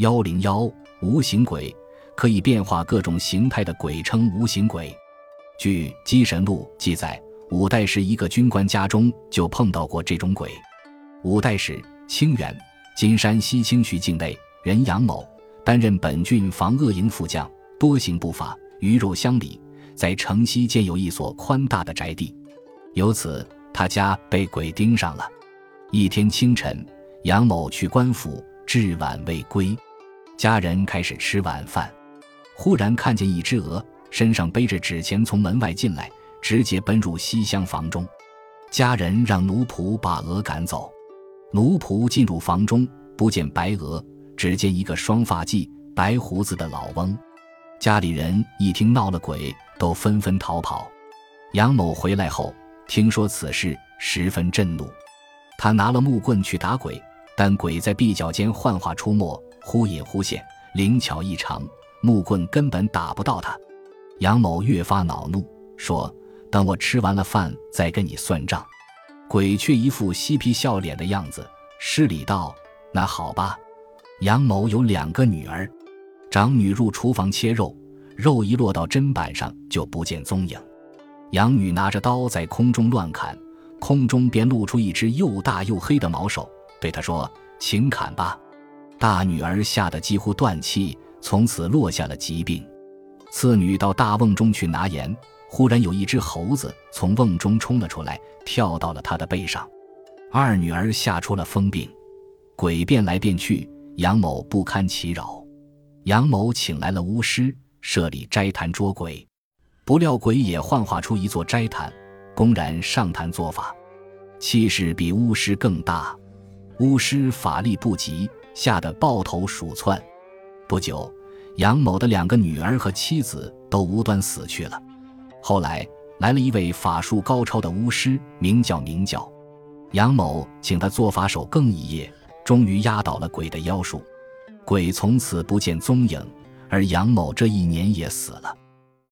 幺零幺无形鬼，可以变化各种形态的鬼称无形鬼。据《机神录》记载，五代时一个军官家中就碰到过这种鬼。五代时，清源金山西清徐境内人杨某担任本郡防恶营副将，多行不法，鱼肉乡里，在城西建有一所宽大的宅地，由此他家被鬼盯上了。一天清晨，杨某去官府，至晚未归。家人开始吃晚饭，忽然看见一只鹅，身上背着纸钱从门外进来，直接奔入西厢房中。家人让奴仆把鹅赶走。奴仆进入房中，不见白鹅，只见一个双发髻、白胡子的老翁。家里人一听闹了鬼，都纷纷逃跑。杨某回来后，听说此事，十分震怒，他拿了木棍去打鬼，但鬼在壁角间幻化出没。忽隐忽现，灵巧异常，木棍根本打不到他。杨某越发恼怒，说：“等我吃完了饭再跟你算账。”鬼却一副嬉皮笑脸的样子，施礼道：“那好吧。”杨某有两个女儿，长女入厨房切肉，肉一落到砧板上就不见踪影。养女拿着刀在空中乱砍，空中便露出一只又大又黑的毛手，对他说：“请砍吧。”大女儿吓得几乎断气，从此落下了疾病。次女到大瓮中去拿盐，忽然有一只猴子从瓮中冲了出来，跳到了她的背上。二女儿吓出了疯病，鬼变来变去，杨某不堪其扰。杨某请来了巫师，设立斋坛捉鬼。不料鬼也幻化出一座斋坛，公然上坛做法，气势比巫师更大。巫师法力不及。吓得抱头鼠窜，不久，杨某的两个女儿和妻子都无端死去了。后来来了一位法术高超的巫师，名叫明教。杨某请他做法手更一夜，终于压倒了鬼的妖术，鬼从此不见踪影，而杨某这一年也死了。